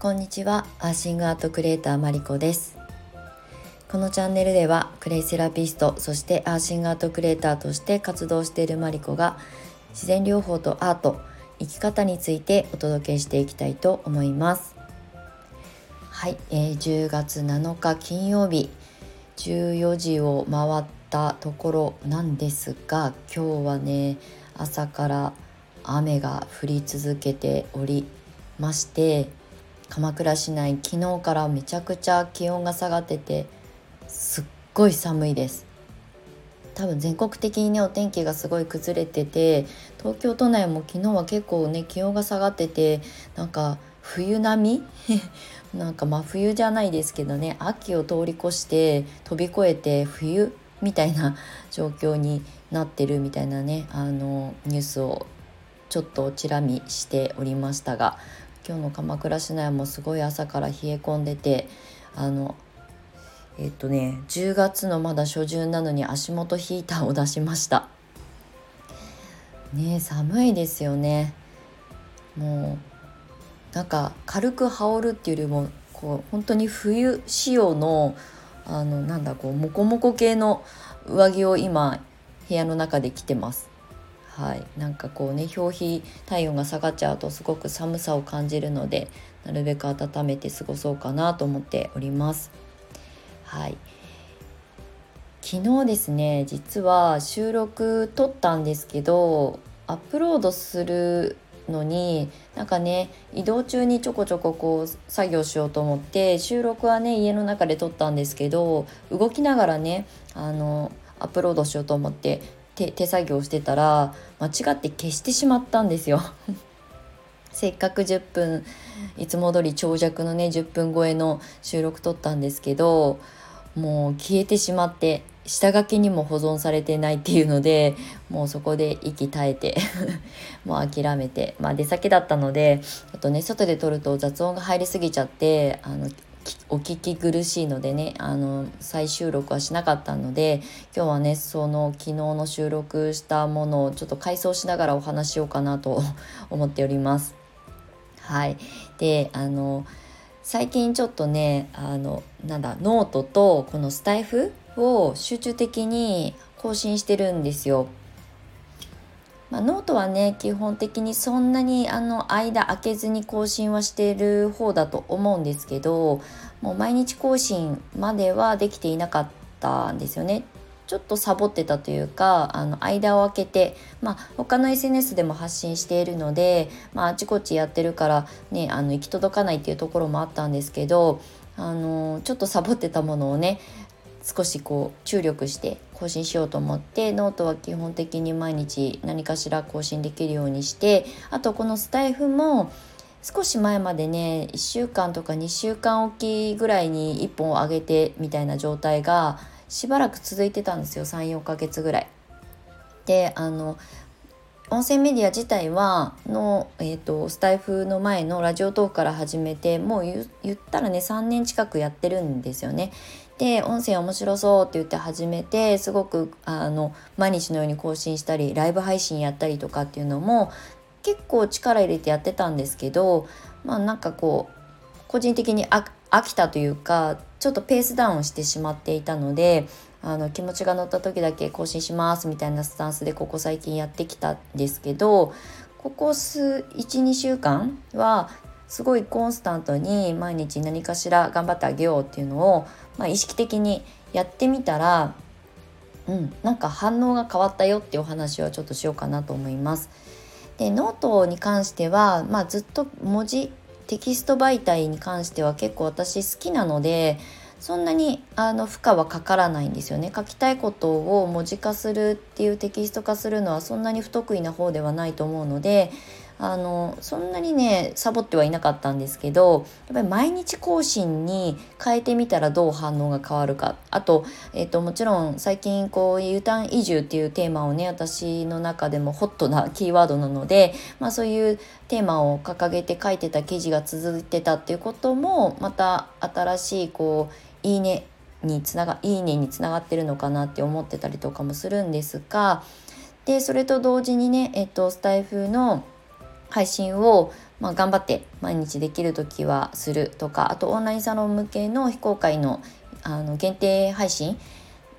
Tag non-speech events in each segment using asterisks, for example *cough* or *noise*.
こんにちは。アーシングアートクリエイターマリコです。このチャンネルではクレイセラピストそしてアーシングアートクリエイターとして活動しているマリコが自然療法とアート生き方についてお届けしていきたいと思います。はい、えー、10月7日金曜日14時を回ったところなんですが今日はね朝から雨が降り続けておりまして鎌倉市内昨日からめちゃくちゃ気温が下がっててすっごい寒いです。多分全国的にねお天気がすごい崩れてて東京都内も昨日は結構ね気温が下がっててなんか冬並み？*laughs* なんか真冬じゃないですけどね秋を通り越して飛び越えて冬みたいな状況になってるみたいなねあのニュースをちょっとチラ見しておりましたが今日の鎌倉市内もすごい朝から冷え込んでてあのえっとね10月のまだ初旬なのに足元ヒーターを出しました。ね寒いですよね。もうなんか軽く羽織るっていうよりもこう本当に冬仕様のあのなんだこうモコモコ系の上着を今部屋の中で着てます。はい、なんかこうね表皮体温が下がっちゃうとすごく寒さを感じるのでなるべく温めて過ごそうかなと思っております。はい昨日ですね実は収録撮ったんですけどアップロードするのになんかね移動中にちょこちょここう作業しようと思って収録はね家の中で撮ったんですけど動きながらねあのアップロードしようと思って手手作業してたら間違って消してしまったんですよ。*laughs* せっかく10分いつも通り長尺のね10分超えの収録撮ったんですけどもう消えてしまって下書きにも保存されてないっていうのでもうそこで息絶えて *laughs* もう諦めてまあ出先だったのであとね外で撮ると雑音が入りすぎちゃってあのお聞き苦しいのでねあの再収録はしなかったので今日はねその昨日の収録したものをちょっと回想しながらお話しようかなと *laughs* 思っております。はいであの最近ちょっとねあのなんだノートとこのスタイフを集中的に更新してるんですよ。まあ、ノートはね基本的にそんなにあの間空けずに更新はしている方だと思うんですけどもう毎日更新まではできていなかったんですよね。ちょっとサボってたというかあの間を空けて、まあ、他の SNS でも発信しているので、まあ、あちこちやってるからねあの行き届かないっていうところもあったんですけどあのちょっとサボってたものをね少しこう注力して更新しようと思ってノートは基本的に毎日何かしら更新できるようにしてあとこのスタイフも少し前までね1週間とか2週間おきぐらいに1本を上げてみたいな状態がしばらく続いてたんですよ34ヶ月ぐらい。であの音声メディア自体はの、えーと、スタイフの前のラジオトークから始めてもう言ったらね3年近くやってるんですよね。で音声面白そうって言って始めてすごくあの毎日のように更新したりライブ配信やったりとかっていうのも結構力入れてやってたんですけどまあなんかこう個人的に飽きたというかちょっとペースダウンしてしまっていたのであの気持ちが乗った時だけ更新しますみたいなスタンスでここ最近やってきたんですけどここ数12週間はすごいコンスタントに毎日何かしら頑張ってあげようっていうのを、まあ、意識的にやってみたら、うん、なんか反応が変わったよっていうお話をちょっとしようかなと思います。でノートに関しては、まあ、ずっと文字テキスト媒体に関しては結構私好きなのでそんなにあの負荷はかからないんですよね書きたいことを文字化するっていうテキスト化するのはそんなに不得意な方ではないと思うのであのそんなにねサボってはいなかったんですけどやっぱり毎日更新に変えてみたらどう反応が変わるか。あと,、えーと、もちろん最近こう U ターン移住っていうテーマをね私の中でもホットなキーワードなので、まあ、そういうテーマを掲げて書いてた記事が続いてたっていうこともまた新しいこういいねにつながいいねにつながってるのかなって思ってたりとかもするんですがでそれと同時にね、えっと、スタイフの配信をまあ、頑張って毎日できる時はするとかあとオンラインサロン向けの非公開のあの限定配信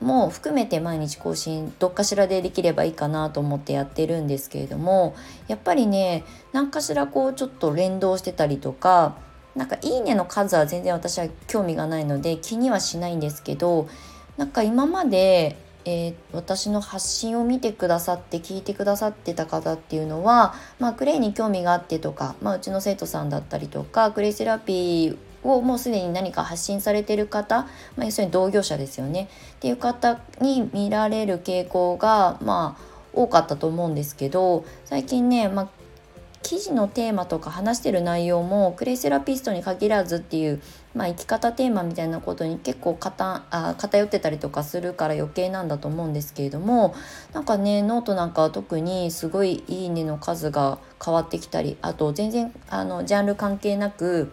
も含めて毎日更新どっかしらでできればいいかなと思ってやってるんですけれどもやっぱりね何かしらこうちょっと連動してたりとかなんか「いいね」の数は全然私は興味がないので気にはしないんですけどなんか今まで、えー、私の発信を見てくださって聞いてくださってた方っていうのは、まあ、クレイに興味があってとか、まあ、うちの生徒さんだったりとかクレイセラピーをもうすでに何か発信されてる方、まあ、要するに同業者ですよね。っていう方に見られる傾向がまあ多かったと思うんですけど最近ね、まあ、記事のテーマとか話してる内容もクレイセラピストに限らずっていう、まあ、生き方テーマみたいなことに結構あ偏ってたりとかするから余計なんだと思うんですけれどもなんかねノートなんかは特にすごい「いいね」の数が変わってきたりあと全然あのジャンル関係なく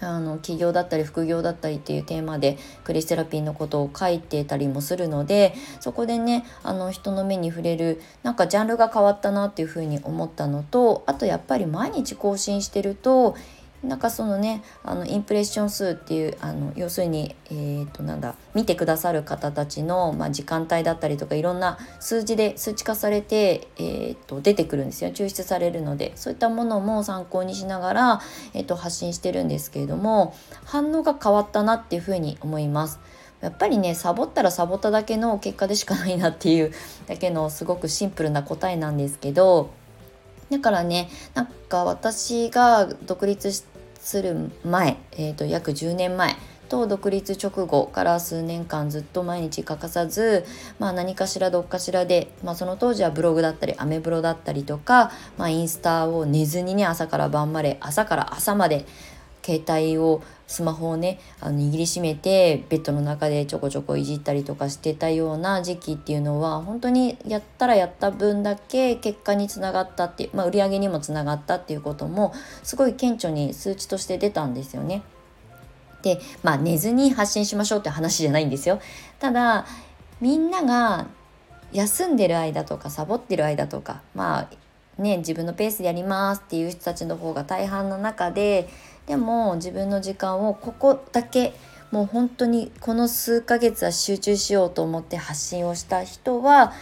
あの起業だったり副業だったりっていうテーマでクリステラピーのことを書いてたりもするのでそこでねあの人の目に触れるなんかジャンルが変わったなっていうふうに思ったのとあとやっぱり毎日更新してるとなんかそのねあのインプレッション数っていうあの要するに、えー、となんだ見てくださる方たちの、まあ、時間帯だったりとかいろんな数字で数値化されて、えー、と出てくるんですよ抽出されるのでそういったものも参考にしながら、えー、と発信してるんですけれども反応が変わったなっていうふうに思います。やっぱりねサボったらサボっただけの結果でしかないなっていうだけのすごくシンプルな答えなんですけどだからねなんか私が独立してする前、えーと、約10年前と独立直後から数年間ずっと毎日欠かさず、まあ、何かしらどっかしらで、まあ、その当時はブログだったりアメブロだったりとか、まあ、インスタを寝ずにね朝から晩まで朝から朝まで携帯をスマホをねあの握りしめてベッドの中でちょこちょこいじったりとかしてたような時期っていうのは本当にやったらやった分だけ結果につながったっていう、まあ、売り上げにもつながったっていうこともすごい顕著に数値として出たんですよね。でまあ寝ずに発信しましょうって話じゃないんですよ。ただみんなが休んでる間とかサボってる間とかまあね自分のペースでやりますっていう人たちの方が大半の中ででも自分の時間をここだけもう本当にこの数ヶ月は集中しようと思って発信をした人はやっ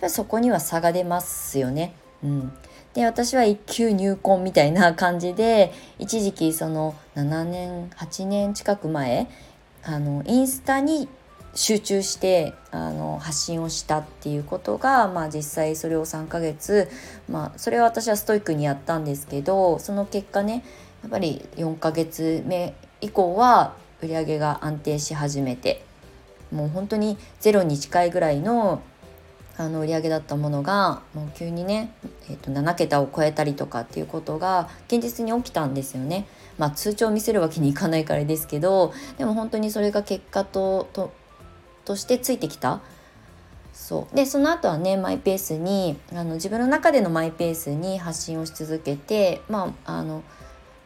ぱりそこには差が出ますよね。うん、で私は一級入魂みたいな感じで一時期その7年8年近く前あのインスタに集中してあの発信をしたっていうことが、まあ、実際それを3ヶ月、まあ、それは私はストイックにやったんですけどその結果ねやっぱり4ヶ月目以降は売り上げが安定し始めてもう本当にゼロに近いぐらいのあの売り上げだったものがもう急にね、えー、と7桁を超えたりとかっていうことが現実に起きたんですよね。まあ、通帳を見せるわけにいかないからですけどでも本当にそれが結果とととしてついてきたそうでその後はねマイペースにあの自分の中でのマイペースに発信をし続けてまああの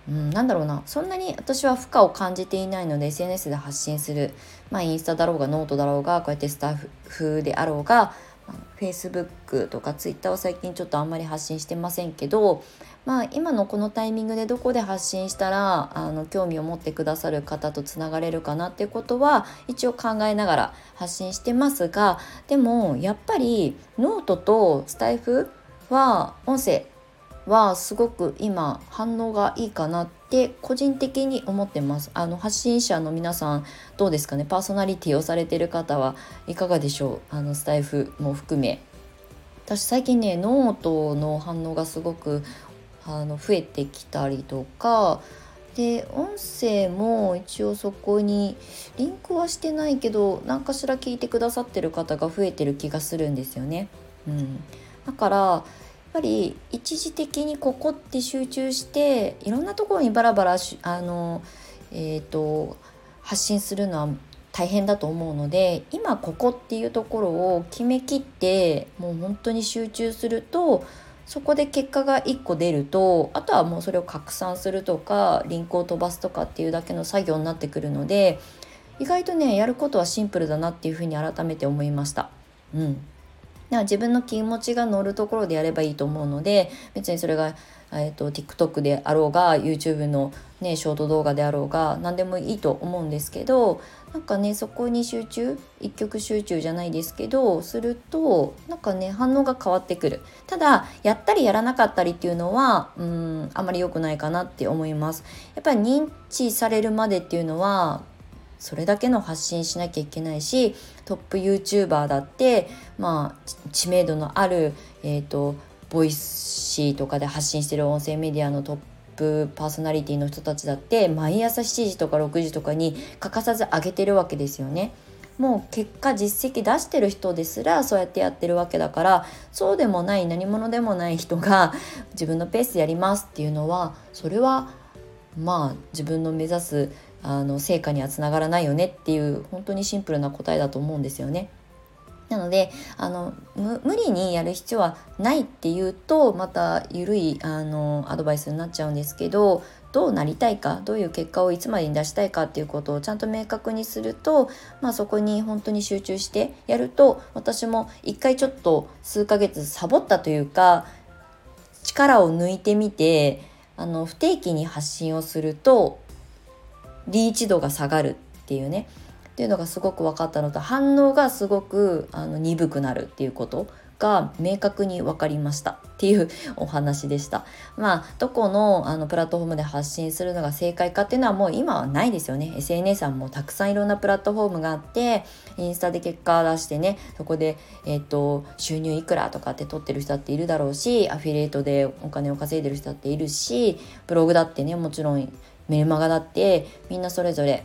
うん、なんだろうな。そんなに私は負荷を感じていないので SNS で発信する、まあ、インスタだろうがノートだろうがこうやってスタイフであろうが、まあ、Facebook とか Twitter は最近ちょっとあんまり発信してませんけど、まあ、今のこのタイミングでどこで発信したらあの興味を持ってくださる方とつながれるかなっていうことは一応考えながら発信してますがでもやっぱりノートとスタイフは音声はすごく今反応がいいかなって個人的に思ってます。あの発信者の皆さんどうですかね？パーソナリティをされてる方はいかがでしょう？あのスタイフも含め。私最近ねノートの反応がすごくあの増えてきたりとか。で音声も一応そこにリンクはしてないけど何かしら聞いてくださってる方が増えてる気がするんですよね。うん、だからやっぱり一時的にここって集中していろんなところにバラバラあの、えーと、発信するのは大変だと思うので今ここっていうところを決めきってもう本当に集中するとそこで結果が1個出るとあとはもうそれを拡散するとかリンクを飛ばすとかっていうだけの作業になってくるので意外とねやることはシンプルだなっていうふうに改めて思いました。うん、自分の気持ちが乗るところでやればいいと思うので別にそれがえーと、TikTok であろうが YouTube の、ね、ショート動画であろうが何でもいいと思うんですけどなんかねそこに集中一曲集中じゃないですけどするとなんかね反応が変わってくる。ただやったりやらなかったりっていうのはうんあまり良くないかなって思います。やっぱり認知されるまでっていうのはそれだけの発信しなきゃいけないしトップ YouTuber だってまあ知名度のあるえ、ー、とボイシーとかで発信してる音声メディアのトップパーソナリティの人たちだって毎朝7時とか6時とかに欠かさず上げてるわけですよね。もう結果実績出してる人ですらそうやってやってるわけだからそうでもない何者でもない人が自分のペースでやりますっていうのはそれはまあ自分の目指すあの成果にはつながらないよねっていう本当にシンプルな答えだと思うんですよね。なのであの無理にやる必要はないっていうとまた緩いあのアドバイスになっちゃうんですけどどうなりたいかどういう結果をいつまでに出したいかっていうことをちゃんと明確にすると、まあ、そこに本当に集中してやると私も一回ちょっと数ヶ月サボったというか力を抜いてみてあの不定期に発信をするとリーチ度が下がるっていうねっていうのがすごく分かったのと反応がすごくあの鈍くなるっていうことが明確に分かりましたっていうお話でした。まあどこのあのプラットフォームで発信するのが正解かっていうのはもう今はないですよね。SNS はもうたくさんいろんなプラットフォームがあってインスタで結果出してねそこで、えーと、収入いくらとかって取ってる人だっているだろうしアフィリエイトでお金を稼いでる人だっているしブログだってねもちろんメルマガだってみんなそれぞれ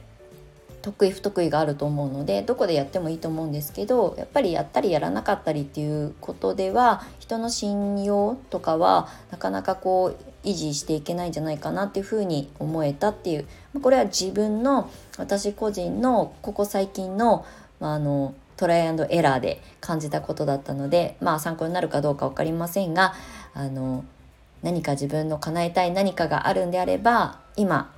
得意不得意があると思うのでどこでやってもいいと思うんですけどやっぱりやったりやらなかったりっていうことでは人の信用とかはなかなかこう維持していけないんじゃないかなっていうふうに思えたっていうこれは自分の私個人のここ最近の,、まあ、あのトライアンドエラーで感じたことだったのでまあ参考になるかどうか分かりませんがあの何か自分の叶えたい何かがあるんであれば今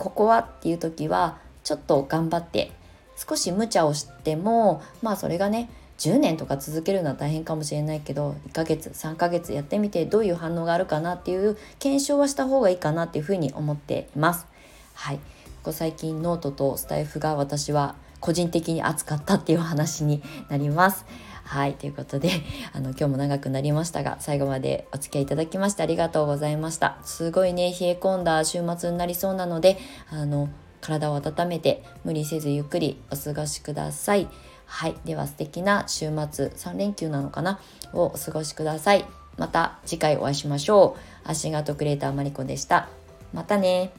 ここはっていう時はちょっと頑張って少し無茶をしてもまあそれがね10年とか続けるのは大変かもしれないけど1ヶ月3ヶ月やってみてどういう反応があるかなっていう検証はした方がいいかなっていうふうに思っています。はい、ここ最近ノートとスタイフが私は個人的に熱かったっていう話になります。はい、ということで、*laughs* あの、今日も長くなりましたが、最後までお付き合いいただきましてありがとうございました。すごいね、冷え込んだ週末になりそうなので、あの、体を温めて無理せずゆっくりお過ごしください。はい。では素敵な週末、3連休なのかな？をお過ごしください。また次回お会いしましょう。足型クレーターマリコでした。またね